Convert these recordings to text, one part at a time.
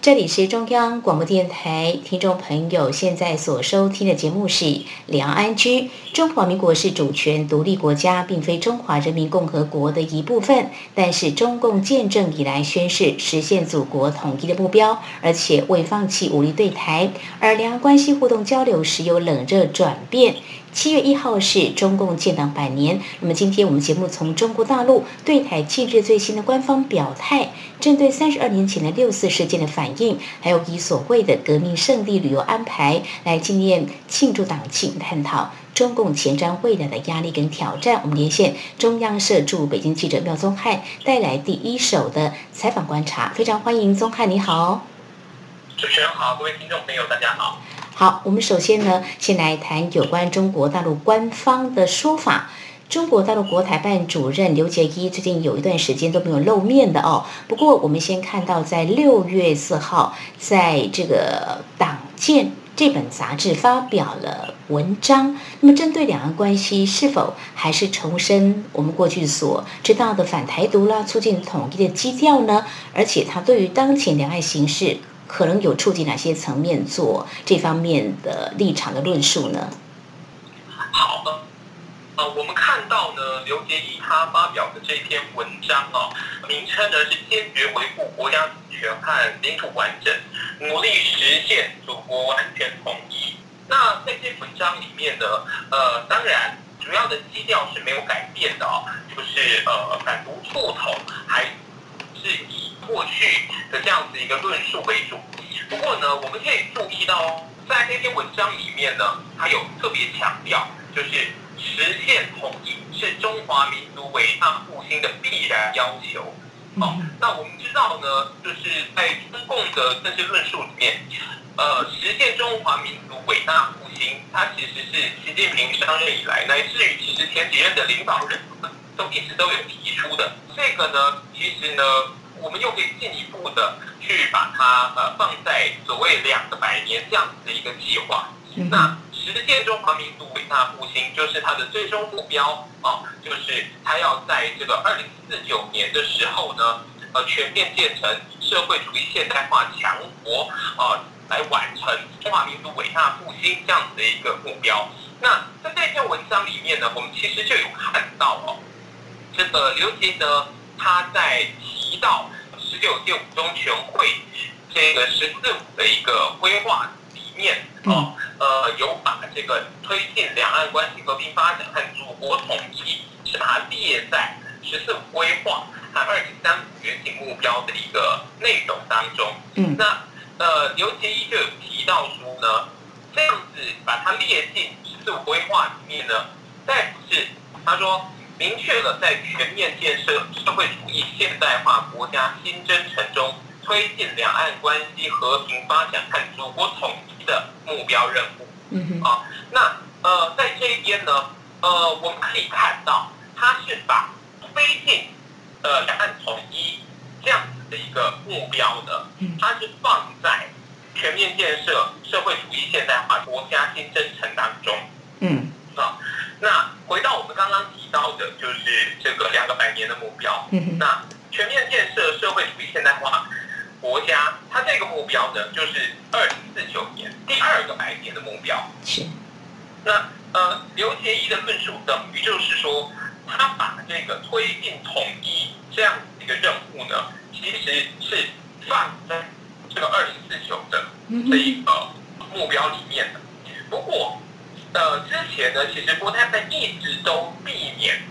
这里是中央广播电台，听众朋友现在所收听的节目是《梁安居》。中华民国是主权独立国家，并非中华人民共和国的一部分。但是中共建政以来，宣誓实现祖国统一的目标，而且未放弃武力对台。而两岸关系互动交流时有冷热转变。七月一号是中共建党百年，那么今天我们节目从中国大陆对台近日最新的官方表态，针对三十二年前的六四事件的反应，还有以所谓的革命胜利旅游安排来纪念庆祝党庆，探讨中共前瞻未来的压力跟挑战。我们连线中央社驻北京记者廖宗汉，带来第一手的采访观察，非常欢迎宗汉，你好。主持人好，各位听众朋友，大家好。好，我们首先呢，先来谈有关中国大陆官方的说法。中国大陆国台办主任刘杰一最近有一段时间都没有露面的哦。不过，我们先看到在六月四号，在这个《党建》这本杂志发表了文章。那么，针对两岸关系是否还是重申我们过去所知道的反台独啦、促进统一的基调呢？而且，他对于当前两岸形势。可能有触及哪些层面做这方面的立场的论述呢？好，呃，我们看到呢，刘杰一他发表的这篇文章啊，名称呢是坚决维护国家主权和领土完整，努力实现祖国完全统一。那在这文章里面呢，呃，当然主要的基调是没有改变的啊，就是呃反独促统，还是以。过去的这样子一个论述为主，不过呢，我们可以注意到，在那篇文章里面呢，它有特别强调，就是实现统一是中华民族伟大复兴的必然要求。哦，那我们知道呢，就是在中共的政治论述里面，呃，实现中华民族伟大复兴，它其实是习近平上任以来，乃至于其实前几任的领导人都一直都有提出的。这个呢，其实呢。我们又可以进一步的去把它呃放在所谓两个百年这样子的一个计划。那实现中华民族伟大复兴，就是它的最终目标啊，就是它要在这个二零四九年的时候呢，呃，全面建成社会主义现代化强国啊，来完成中华民族伟大复兴这样子的一个目标。那在这篇文章里面呢，我们其实就有看到哦，这个刘杰德他在。提到十九届五中全会这个“十四五”的一个规划里面啊，呃，有把这个推进两岸关系和平发展和祖国统一是把它列在“十四五”规划和二零三五远景目标的一个内容当中。嗯，那呃，刘杰一就有提到说呢，这样子把它列进“十四五”规划里面呢，再不是他说。明确了在全面建设社会主义现代化国家新征程中，推进两岸关系和平发展和祖国统一的目标任务。嗯哼。啊，那呃，在这一边呢，呃，我们可以看到，它是把推进呃两岸统一这样子的一个目标的，它是放在全面建设社会主义现代化国家新征程当中。嗯。啊。那回到我们刚刚提到的，就是这个两个百年的目标。那全面建设社会主义现代化国家，它这个目标呢，就是二零四九年第二个百年的目标。是。那呃，刘杰一的论述等于就是说，他把这个推进统一这样一个任务呢，其实是放在这个二零四九的这一个目标里面的。不过。呃，之前呢，其实国台办一直都避免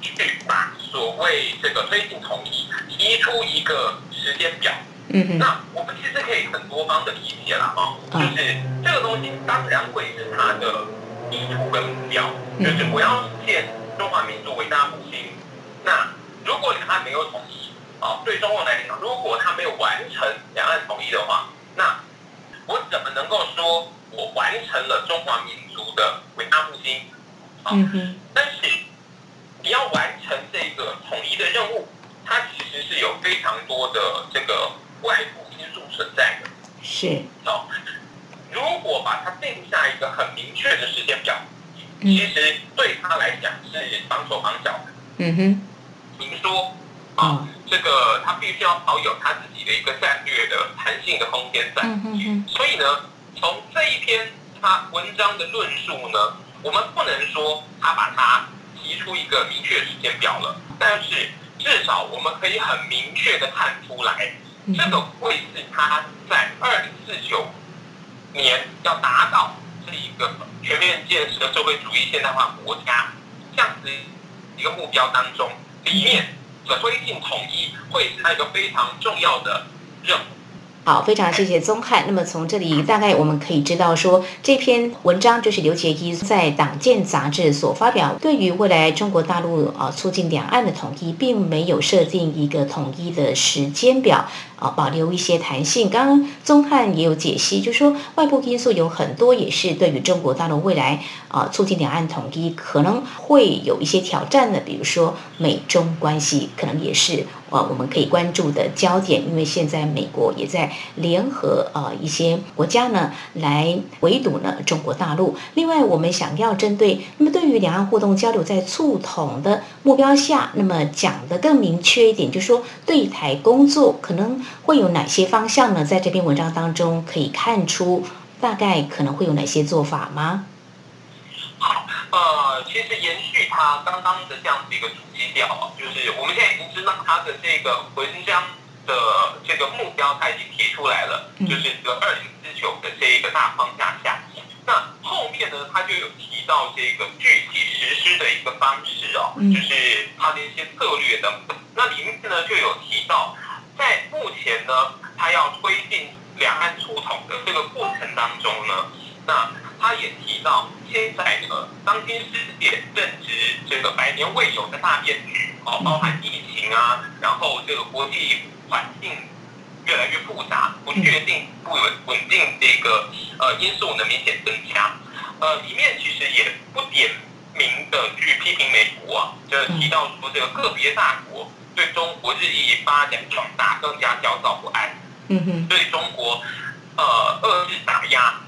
去把所谓这个推进统一提出一个时间表。嗯嗯。那我们其实可以很多方的理解了哈，就是这个东西当然会是它的意图跟目标，就是我要实现中华民族伟大复兴。那如果两岸没有统一，啊，对中共来讲，如果他没有完成两岸统一的话，那我怎么能够说？我完成了中华民族的伟大复兴，啊，但是你要完成这个统一的任务，它其实是有非常多的这个外部因素存在的。是。哦，如果把它定下一个很明确的时间表，其实对他来讲是绑手绑脚的。嗯哼。您说啊，这个他必须要保有他自己的一个战略的弹性的空间在。嗯哼哼。所以呢，从这一篇他文章的论述呢，我们不能说他把它提出一个明确时间表了，但是至少我们可以很明确的看出来，这个会是他在二零四九年要达到这一个全面建设社会主义现代化国家这样子一个目标当中。里面的推进统一会是他一个非常重要的任务。好，非常谢谢宗翰。那么从这里大概我们可以知道，说这篇文章就是刘杰一在《党建》杂志所发表，对于未来中国大陆啊促进两岸的统一，并没有设定一个统一的时间表。啊，保留一些弹性。刚刚宗翰也有解析，就说外部因素有很多，也是对于中国大陆未来啊促进两岸统一可能会有一些挑战的。比如说美中关系，可能也是啊我们可以关注的焦点。因为现在美国也在联合啊一些国家呢来围堵呢中国大陆。另外，我们想要针对那么对于两岸互动交流在促统的目标下，那么讲的更明确一点，就是说对台工作可能。会有哪些方向呢？在这篇文章当中可以看出，大概可能会有哪些做法吗？好，呃，其实延续他刚刚的这样子一个主基调，就是我们现在已经知道他的这个文章的这个目标，他已经提出来了，就是这个二零四九的这一个大框架下，那后面呢，他就有提到这个具体实施的一个方式哦，就是他的一些策略等等，那里面呢就有提到。在目前呢，他要推进两岸促统的这个过程当中呢，那他也提到，现在呢，当今世界正值这个百年未有的大变局，哦，包含疫情啊，然后这个国际环境越来越复杂，不确定、不稳稳定这个呃因素呢明显增加，呃，里面其实也不点名的去批评美国啊，就提到说这个个别大国。对中国日益发展壮大更加焦躁不安，对中国呃遏制打压、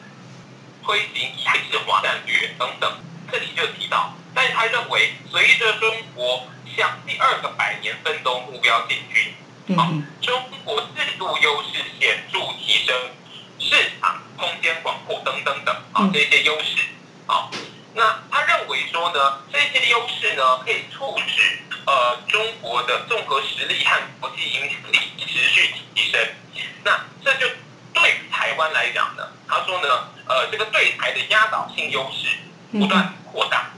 推行一体制华战略等等，这里就提到，但是他认为随着中国向第二个百年奋斗目标进军，啊，中国制度优势显著提升，市场空间广阔等等等啊这些优势啊。那他认为说呢，这些优势呢可以促使呃中国的综合实力和国际影响力持续提升。那这就对台湾来讲呢，他说呢，呃这个对台的压倒性优势不断扩大。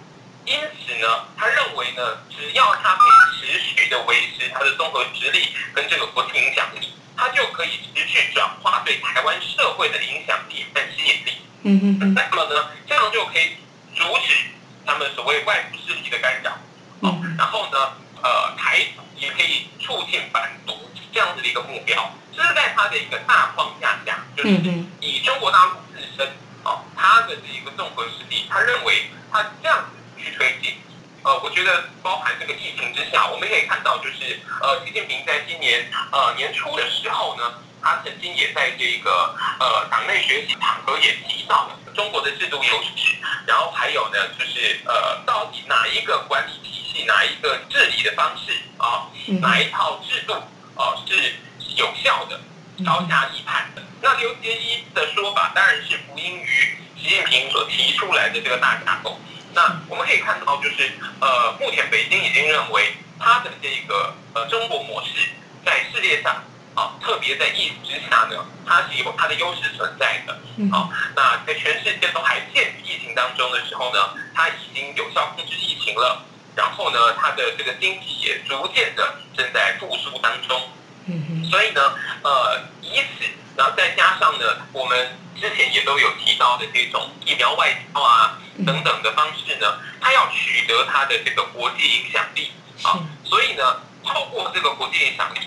因此呢，他认为呢，只要他可以持续的维持他的综合实力跟这个国际影响力，他就可以持续转化对台湾社会的影响力和吸引力。嗯嗯。那么呢，这样就可以。阻止他们所谓外部势力的干扰，哦，然后呢，呃，台也可以促进反独这样子的一个目标，这是在他的一个大框架下，就是以中国大陆自身，哦，他的这一个综合实力，他认为他这样子去推进，呃，我觉得包含这个疫情之下，我们可以看到，就是呃，习近平在今年呃年初的时候呢，他曾经也在这个呃党内学习场合也提到了。中国的制度优势，然后还有呢，就是呃，到底哪一个管理体系，哪一个治理的方式啊，哪一套制度啊是有效的，高下立判的？那刘杰一的说法当然是福音于习近平所提出来的这个大架构。那我们可以看到，就是呃，目前北京已经认为他的这个呃中国模式在世界上。啊，特别在疫情之下呢，它是有它的优势存在的。好，那在全世界都还陷于疫情当中的时候呢，它已经有效控制疫情了。然后呢，它的这个经济也逐渐的正在复苏当中。嗯所以呢，呃，以此，然后再加上呢，我们之前也都有提到的这种疫苗外交啊等等的方式呢，它要取得它的这个国际影响力。啊，所以呢，透过这个国际影响力。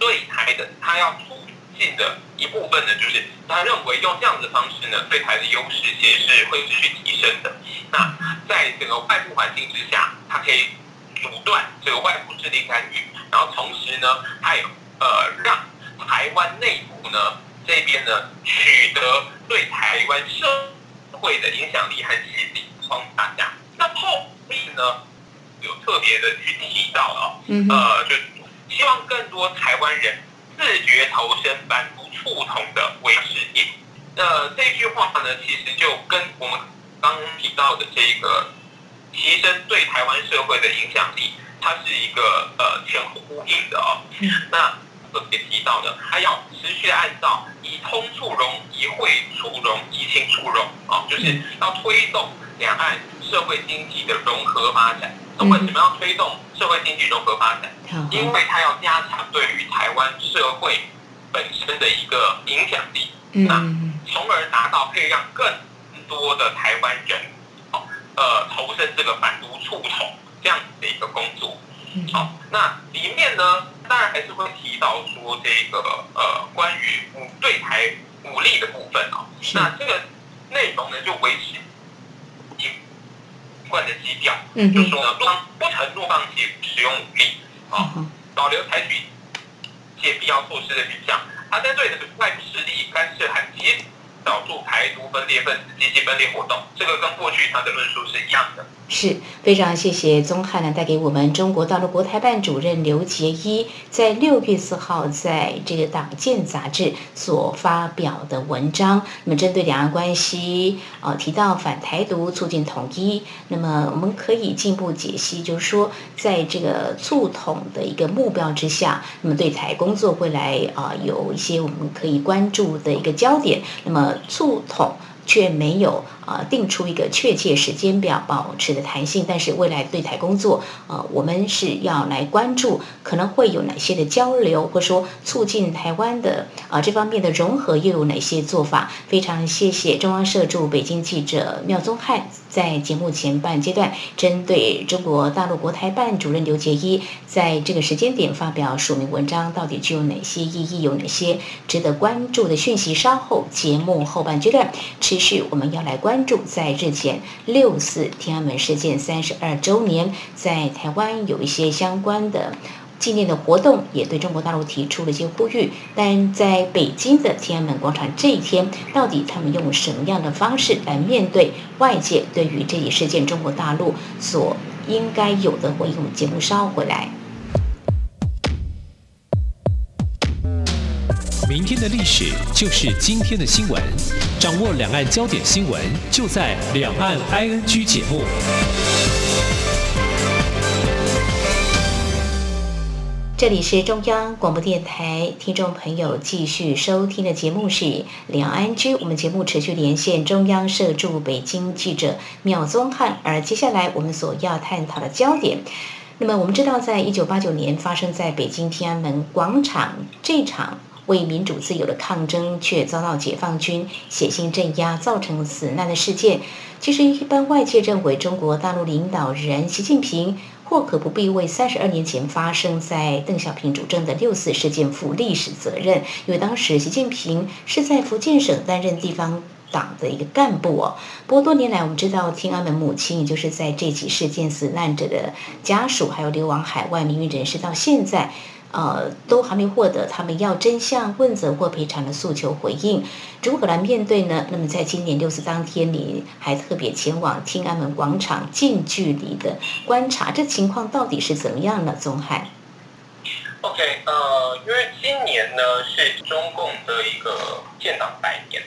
对台的，他要促进的一部分呢，就是他认为用这样的方式呢，对台的优势其实是会持续提升的。那在整个外部环境之下，它可以阻断这个外部势力干预，然后同时呢，它也呃让台湾内部呢这边呢取得对台湾社会的影响力和吸引力，帮大家。那后面呢有特别的去提到了，呃，就希望更多台湾人自觉投身反毒促统的微事业。那这句话呢，其实就跟我们刚提到的这个提升对台湾社会的影响力。它是一个呃前后呼应的哦，那特别提到的，还要持续按照以通促融、以会促融、以情促融啊，就是要推动两岸社会经济的融合发展。那为什么要推动社会经济融合发展？因为它要加强对于台湾社会本身的一个影响力，那从而达到可以让更多的台湾人呃投身这个反独促统。这样子的一个工作，好，那里面呢，当然还是会提到说这个呃，关于武对台武力的部分啊，那这个内容呢就维持一贯的基调，嗯，就说呢，不不承诺放弃使用武力，啊，保留采取一些必要措施的选项，他针对的是外部势力干涉和极少数排毒分裂分子积极分裂活动，这个跟过去他的论述是一样的。是非常谢谢宗翰呢带给我们中国大陆国台办主任刘杰一在六月四号在这个《党建》杂志所发表的文章。那么针对两岸关系，呃，提到反台独、促进统一，那么我们可以进一步解析，就是说，在这个促统的一个目标之下，那么对台工作会来啊有一些我们可以关注的一个焦点。那么触痛。却没有啊定出一个确切时间表，保持的弹性。但是未来对台工作，呃，我们是要来关注可能会有哪些的交流，或说促进台湾的啊这方面的融合又有哪些做法？非常谢谢中央社驻北京记者妙宗汉在节目前半阶段针对中国大陆国台办主任刘杰一在这个时间点发表署名文章，到底具有哪些意义，有哪些值得关注的讯息？稍后节目后半阶段持续我们要来关注，在日前六四天安门事件三十二周年，在台湾有一些相关的。纪念的活动也对中国大陆提出了一些呼吁，但在北京的天安门广场这一天，到底他们用什么样的方式来面对外界对于这一事件，中国大陆所应该有的回应？节目稍后回来。明天的历史就是今天的新闻，掌握两岸焦点新闻，就在《两岸 ING》节目。这里是中央广播电台，听众朋友继续收听的节目是《两岸居》。我们节目持续连线中央社驻北京记者妙宗汉，而接下来我们所要探讨的焦点，那么我们知道，在一九八九年发生在北京天安门广场这场为民主自由的抗争，却遭到解放军血腥镇压，造成死难的事件。其实，一般外界认为，中国大陆领导人习近平。或可不必为三十二年前发生在邓小平主政的六四事件负历史责任，因为当时习近平是在福建省担任地方党的一个干部哦。不过多年来，我们知道天安门母亲，也就是在这起事件死难者的家属，还有流亡海外名誉人士，到现在。呃，都还没获得他们要真相问责或赔偿的诉求回应，如何来面对呢？那么在今年六四当天，你还特别前往天安门广场近距离的观察，这情况到底是怎么样呢？宗海？OK，呃，因为今年呢是中共的一个建党百年，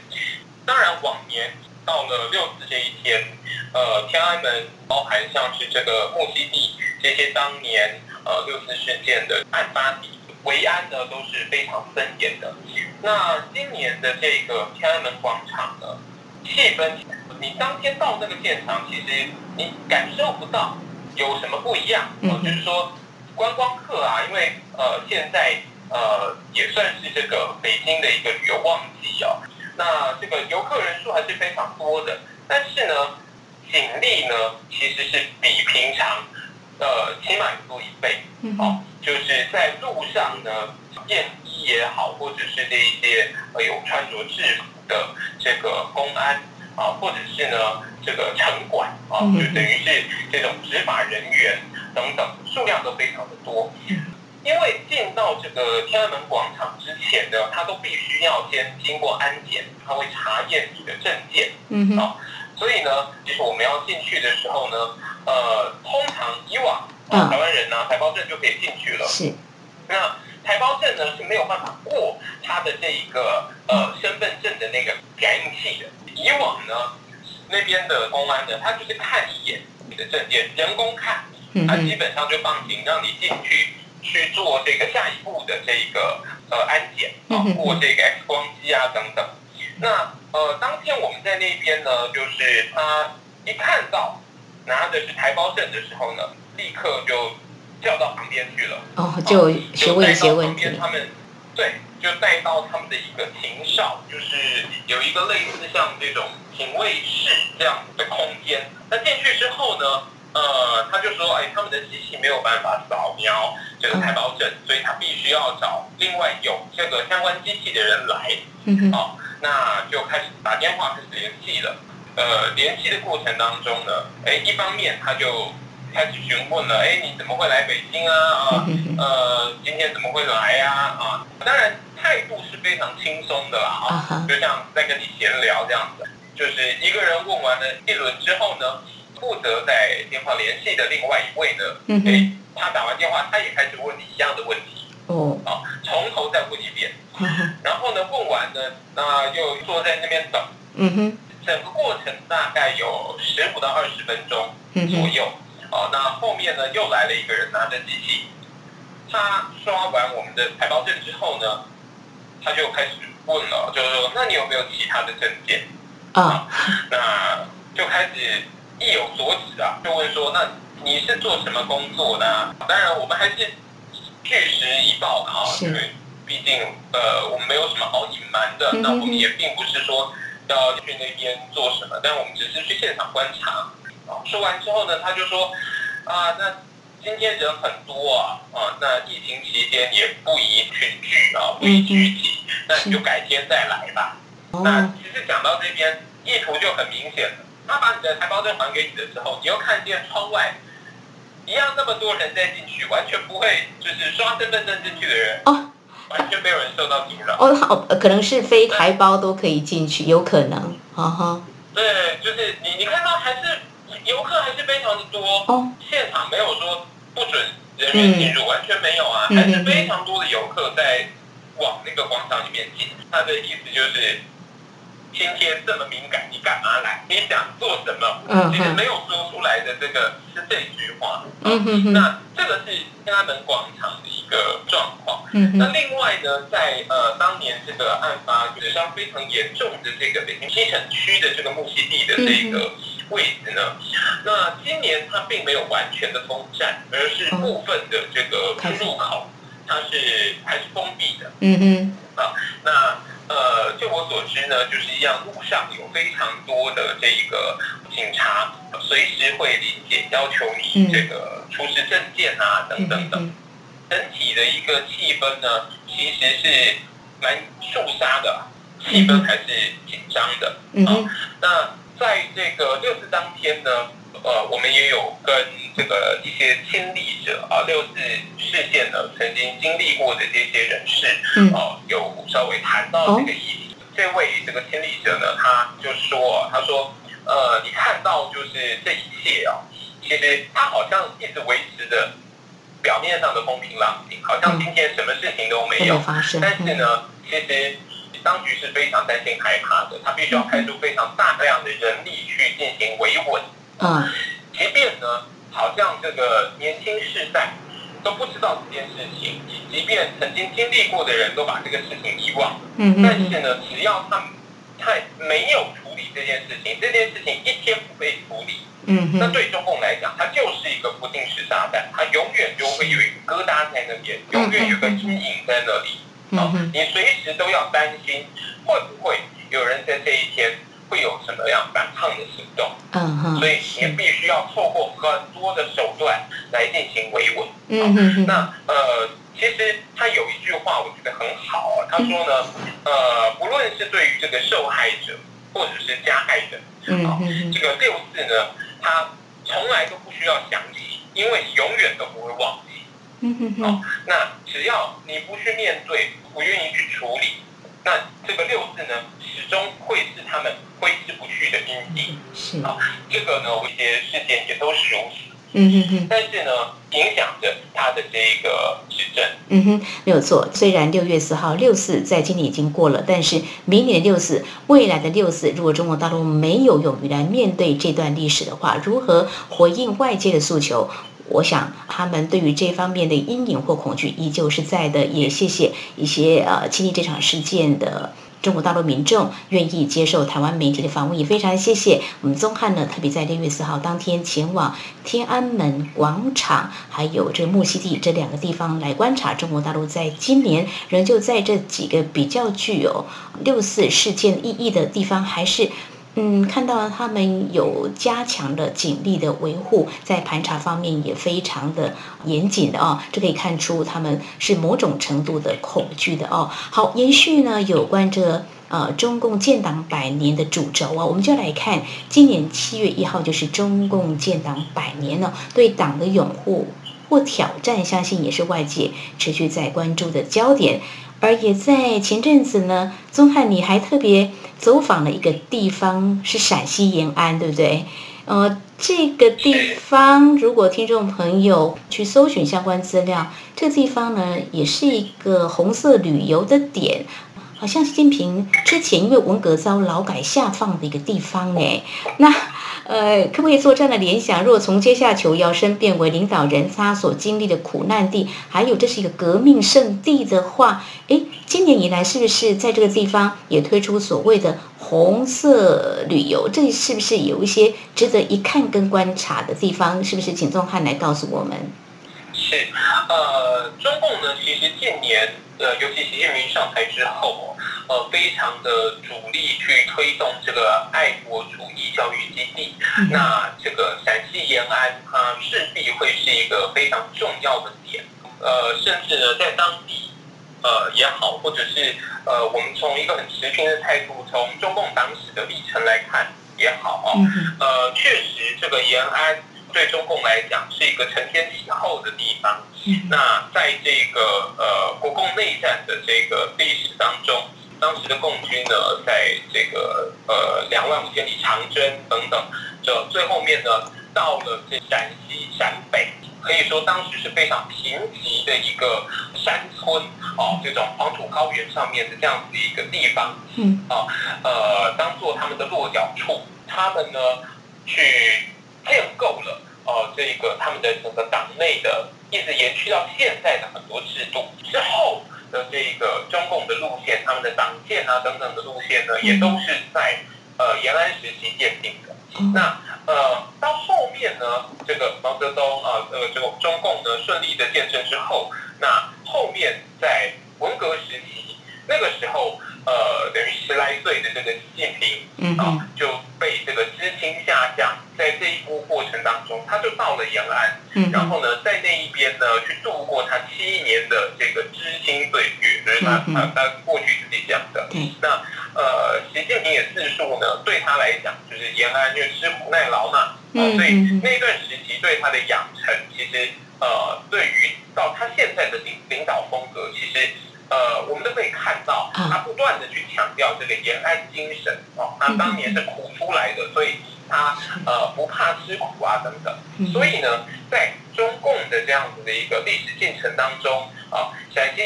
当然往年到了六四这一天，呃，天安门包含像是这个木樨地这些当年。呃，六四事件的案发地维安呢都是非常森严的。那今年的这个天安门广场呢，气氛，你当天到那个现场，其实你感受不到有什么不一样。嗯。就是说，观光客啊，因为呃现在呃也算是这个北京的一个旅游旺季哦。那这个游客人数还是非常多的，但是呢，警力呢其实是比平常。呃，起码多一倍，哦，就是在路上呢，便衣也好，或者是这一些呃有穿着制服的这个公安啊，或者是呢这个城管啊，就等于是这种执法人员等等，数量都非常的多。因为进到这个天安门广场之前呢，他都必须要先经过安检，他会查验你的证件。嗯哼，好，所以呢，其实我们要进去的时候呢，呃，通常以往、台湾人拿台胞证就可以进去了。是，那台胞证呢是没有办法过他的这一个呃身份证的那个感应器的。以往呢，那边的公安呢，他就是看一眼你的证件，人工看，嗯他基，本上就放行，让你进去去做这个下一步的这个呃安检啊过这个 X 光机啊等等。那呃，当天我们在那边呢，就是他一看到拿的是台胞证的时候呢，立刻就叫到旁边去了。哦，就询问一些问题旁边，他们对，就带到他们的一个庭哨，就是有一个类似像这种警卫室这样的空间。那进去之后呢，呃，他就说，哎，他们的机器没有办法扫描这个台胞证，所以他必须要找另外有这个相关机器的人来。嗯哼，好，那就开始打电话。呃，联系的过程当中呢，哎，一方面他就开始询问了，哎，你怎么会来北京啊？啊 呃，今天怎么会来呀、啊？当然态度是非常轻松的啦，啊就像在跟你闲聊这样子。就是一个人问完了一轮之后呢，负责在电话联系的另外一位呢，嗯哎哼，，他打完电话，他也开始问你一样的问题哦，啊，从头再问一遍。然后呢，问完呢，那又坐在那边等，嗯哼，整个过程大概有十五到二十分钟左右。哦，那后面呢又来了一个人拿着机器，他刷完我们的台胞证之后呢，他就开始问了，就是说，那你有没有其他的证件？啊，那就开始意有所指啊，就问说，那你是做什么工作的、啊？当然，我们还是据实以报的啊，是因为毕竟呃，我们没有什么好隐瞒的。那我们也并不是说要去那边做什么，但我们只是去现场观察。啊，说完之后呢，他就说啊，那今天人很多啊，啊，那疫情期间也不宜群聚啊，不宜聚集，那你就改天再来吧。那哦，其实讲到这边，意图就很明显了。他把你的台胞证还给你的时候，你又看见窗外一样那么多人在进去，完全不会就是刷身份证进去的人，哦，完全没有人受到阻扰。哦，好，呃可能是非台胞都可以进去，有可能，哈哈，对，就是你你看到还是游客还是非常的多，哦，现场没有说不准人员进入，完全没有啊，嗯还是非常多的游客在往那个广场里面进。他的意思就是，今天这么敏感，你干嘛来？你想做什么？嗯其实哼，没有说出来的这个是这句话。嗯哼哼，那这个是天安门广场的一个状况。嗯那哼，另外呢，在呃当年这个案发就是伤非常严重的这个北京西城区的这个木樨地的这个位置呢，那今年它并没有完全的封站，而是部分的这个出入口它是还是封闭的。嗯哼，那呃，就我所知呢，就是一样，路上有非常多的这个警察，随时会临检要求你嗯这个出示证件啊，等嗯等等。整体的一个气氛呢，其实是蛮肃杀的，气氛还是紧张的。嗯哼，那在这个六四当天呢，呃，我们也有跟这个一些亲历者啊，六四事件呢曾经经历过的这些人士，嗯，哦，有稍微谈到这个议题。这位这个亲历者呢，他就说，他说，呃，你看到就是这一切啊，其实他好像一直维持着表面上的风平浪静，好像今天什么事情都没有。发生，但是呢，其实当局是非常担心害怕的，他必须要派出非常大量的人力去进行维稳。嗯，即便呢，好像这个年轻世代都不知道这件事情，即便曾经经历过的人都把这个事情遗忘。但是呢，只要他们他没有处理这件事情，这件事情一天不被处理，那对中共来讲，它就是一个不定时炸弹，它永远就会有一个疙瘩在那边，永远有个阴影在那里。嗯哼，你随时都要担心，会不会有人在这一天会有什么样反抗的行动？嗯哼，所以也，必须要透过很多的手段来进行维稳。嗯哼哼，那呃，其实他有一句话我觉得很好啊，他说呢，呃，不论是对于这个受害者或者是加害者，嗯哼哼，这个六四呢，他从来都不需要想起，因为永远都不会忘记。嗯哼哼，哦，那只要你不去面对，不愿意去处理，那这个六字呢，始终会是他们挥之不去的印记。是，啊，这个呢，一些事件也都是如此。嗯哼哼。但是呢，影响着他的这个执政。嗯哼，没有错。虽然六月四号六四在今年已经过了，但是明年的六四，未来的六四，如果中国大陆没有勇于来面对这段历史的话，如何回应外界的诉求？我想他们对于这方面的阴影或恐惧依旧是在的。也谢谢一些呃亲历这场事件的。中国大陆民众愿意接受台湾媒体的访问，也非常谢谢我们宗汉呢，特别在六月四号当天前往天安门广场，还有这个木樨地这两个地方来观察中国大陆在今年仍旧在这几个比较具有六四事件意义的地方，还是。嗯，看到他们有加强的警力的维护，在盘查方面也非常的严谨的哦，这可以看出他们是某种程度的恐惧的哦。好，延续呢有关这呃中共建党百年的主轴啊，我们就来看今年七月一号就是中共建党百年了，对党的拥护或挑战，相信也是外界持续在关注的焦点。而也在前阵子呢，宗汉你还特别走访了一个地方，是陕西延安，对不对？呃，这个地方如果听众朋友去搜寻相关资料，这地方呢也是一个红色旅游的点，好像习近平之前因为文革遭劳改下放的一个地方哎，那。呃，可不可以做这样的联想？若从阶下囚摇身变为领导人他所经历的苦难地，还有这是一个革命圣地的话，诶，今年以来是不是在这个地方也推出所谓的红色旅游？这是不是有一些值得一看跟观察的地方？是不是请宗汉来告诉我们？是，呃，中共呢，其实近年，呃，尤其习近平上台之后。呃，非常的主力去推动这个爱国主义教育基地，那这个陕西延安，它势必会是一个非常重要的点。呃，甚至呢，在当地，呃也好，或者是呃，我们从一个很持平的态度，从中共党史的历程来看也好啊，呃，确实这个延安对中共来讲是一个承天启后的地方。那在这个呃国共内战的这个历史当中。当时的共军呢，在这个呃两万五千里长征等等，这最后面呢，到了这陕西陕北，可以说当时是非常贫瘠的一个山村哦，这种黄土高原上面的这样子一个地方，嗯啊呃，当做他们的落脚处，他们呢去建构了呃这个他们的整个党内的，一直延续到现在的很多制度之后。的这个中共的路线，他们的党建啊等等的路线呢，也都是在呃延安时期奠定的。那呃到后面呢，这个毛泽东啊，呃这个中共呢顺利的建成之后，那后面在文革时期，那个时候呃等于十来岁的这个习近平啊就被这个知青下乡，在这一波过程当中，他就到了延安，然后呢在那一边呢去度过他七年的月，就是他他他过去自己讲的。那呃习近平也自述呢，对他来讲就是延安因为吃苦耐劳嘛，所以那段时期对他的养成，其实呃对于到他现在的领领导风格，其实。呃，我们都可以看到，他不断的去强调这个延安精神哦，他当年是苦出来的，所以他呃不怕吃苦啊等等。所以呢，在中共的这样子的一个历史进程当中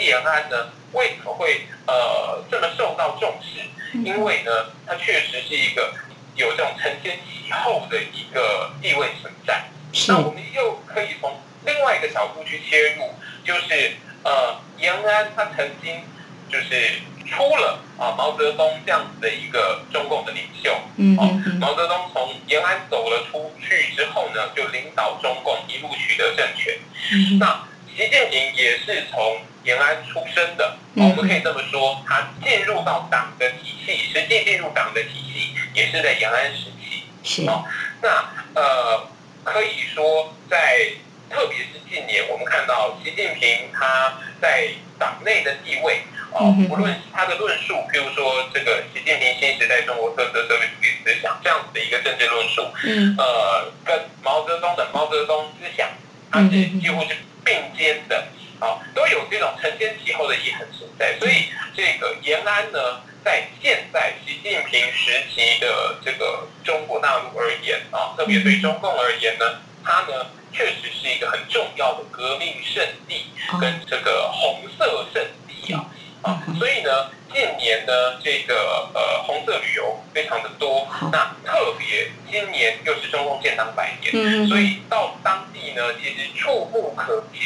延安呢为什么会呃这么受到重视？因为呢，它确实是一个有这种承前启后的一个地位存在。那我们又可以从另外一个角度去切入，就是。呃，延安他曾经就是出了啊毛泽东这样子的一个中共的领袖，嗯毛泽东从延安走了出去之后呢，就领导中共一路取得政权。那习近平也是从延安出生的，我们可以这么说，他进入到党的体系，实际进入党的体系也是在延安时期。是哦，那呃，可以说在。特别是近年，我们看到习近平他在党内的地位哦，无论是他的论述，譬如说这个习近平新时代中国特色社会主义思想这样子的一个政治论述，嗯呃，跟毛泽东的毛泽东思想，它是几乎是并肩的，啊，都有这种承先启后的意涵存在。所以这个延安呢，在现在习近平时期的这个中国大陆而言啊，特别对中共而言呢，它呢确实是一个很重要的革命圣地跟这个红色圣地啊啊，所以呢。近年呢，这个呃红色旅游非常的多，那特别今年又是中共建党百年，所以到呢，其实触不可及，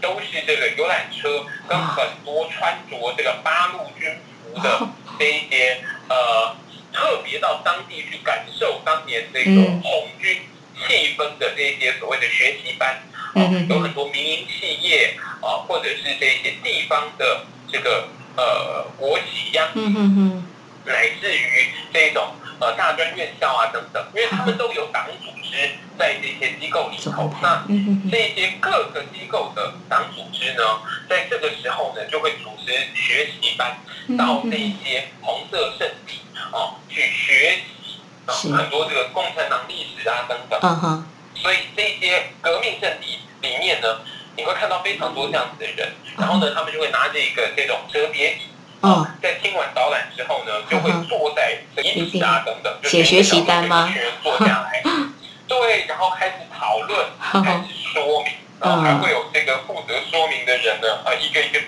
都是这个游览车跟很多穿着这个八路军服的 这一些呃，特别到当地去感受当年这个红军气氛的这一些所谓的学习班，啊，有很多民营企业啊，或者是这些地方的这个。呃，国企呀，嗯嗯嗯，乃至于这种呃大专院校啊等等，因为他们都有党组织在这些机构里头。那这些各个机构的党组织呢，在这个时候呢，就会组织学习班到那些红色圣地哦去学习很多这个共产党历史啊等等。嗯哼，所以这些革命圣地里面呢。你会看到非常多这样子的人，然后呢，他们就会拿着一个这种折叠椅，哦，在听完导览之后呢，就会坐在椅子啊等等，写学习单吗？坐下来，对，然后开始讨论，开始说明，然后还会有这个负责说明的人呢，啊，一个一个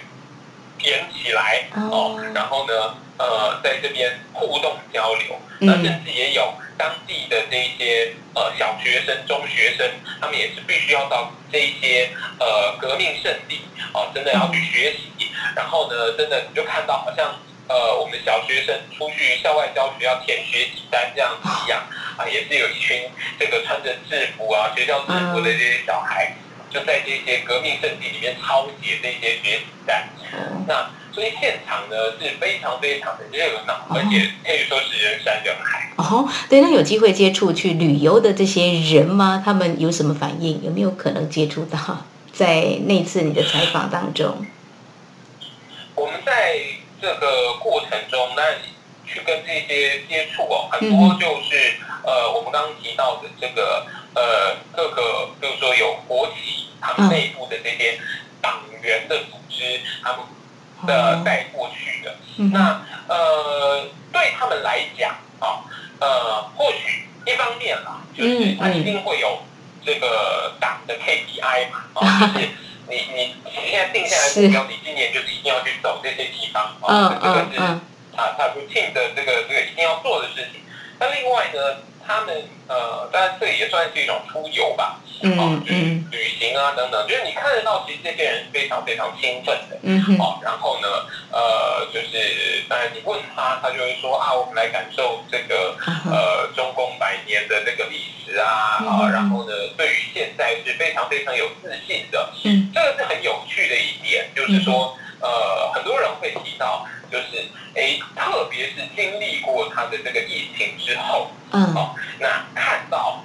点起来，哦，然后呢，呃，在这边互动交流，那甚至也有。当地的这一些呃小学生、中学生，他们也是必须要到这一些呃革命圣地哦，真的要去学习。然后呢，真的你就看到好像呃我们小学生出去校外教学要填学习单这样子一样啊，也是有一群这个穿着制服啊、学校制服的这些小孩，就在这些革命圣地里面抄写这些学习单。那所以现场呢是非常非常的热闹，而且可以说是人山人海。哦，对，那有机会接触去旅游的这些人吗？他们有什么反应？有没有可能接触到在那次你的采访当中？我们在这个过程中，那去跟这些接触哦，很多就是呃，我们刚刚提到的这个呃，各个比如说有国企他们内部的这些党员的组织，他们。的带过去的，那呃，对他们来讲啊，呃，或许一方面啦，就是他一定会有这个党的 KPI 嘛，啊，就是你你现在定下来目标，你今年就是一定要去走这些地方，啊，这个是啊，他 routine 的这个这个一定要做的事情。那另外呢？他们呃，当然这也算是一种出游吧，嗯嗯，旅行啊等等，就是你看得到，其实这些人是非常非常兴奋的，嗯哦，然后呢，呃，就是当然你问他，他就会说啊，我们来感受这个呃中共百年的这个历史啊，啊，然后呢，对于现在是非常非常有自信的，嗯，这个是很有趣的一点，就是说呃，很多人会提到。就是诶，特别是经历过他的这个疫情之后，嗯，哦，那看到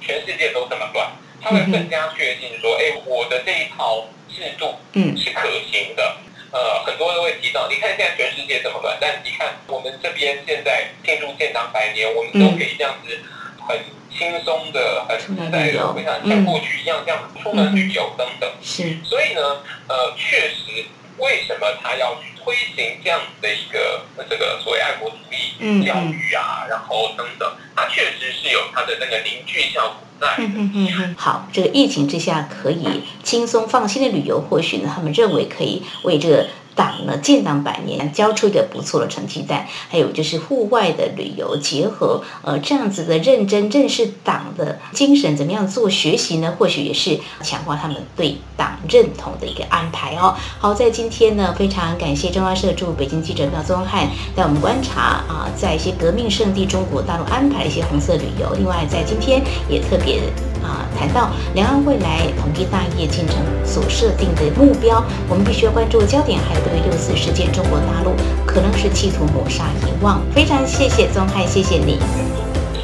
全世界都这么乱，他会更加确信说，哎，我的这一套制度，嗯，是可行的。呃，很多人都会提到，你看现在全世界这么乱，但你看我们这边现在庆祝建党百年，我们都可以这样子很轻松的、很自在的，不像像过去一样这样出门旅游等等。是，所以呢，呃，确实，为什么他要去？推行这样子的一个这个所谓爱国主义教育啊，然后等等，他确实是有他的那个凝聚效果在的。好，这个疫情之下可以轻松放心的旅游，或许呢，他们认为可以为这个。党呢建党百年，交出一个不错的成绩单。还有就是户外的旅游，结合呃这样子的认真认识党的精神，怎么样做学习呢？或许也是强化他们对党认同的一个安排哦。好，在今天呢，非常感谢中央社驻北京记者廖宗汉带我们观察啊，在一些革命圣地中国大陆安排一些红色旅游。另外，在今天也特别。啊，谈到两岸未来统一大业进程所设定的目标，我们必须要关注焦点，还有对六四事件，中国大陆可能是企图抹杀遗忘。非常谢谢宗汉，谢谢你。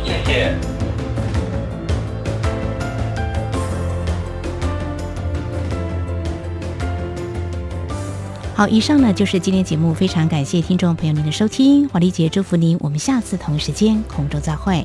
谢谢。好，以上呢就是今天节目，非常感谢听众朋友您的收听，华丽姐祝福您，我们下次同一时间空中再会。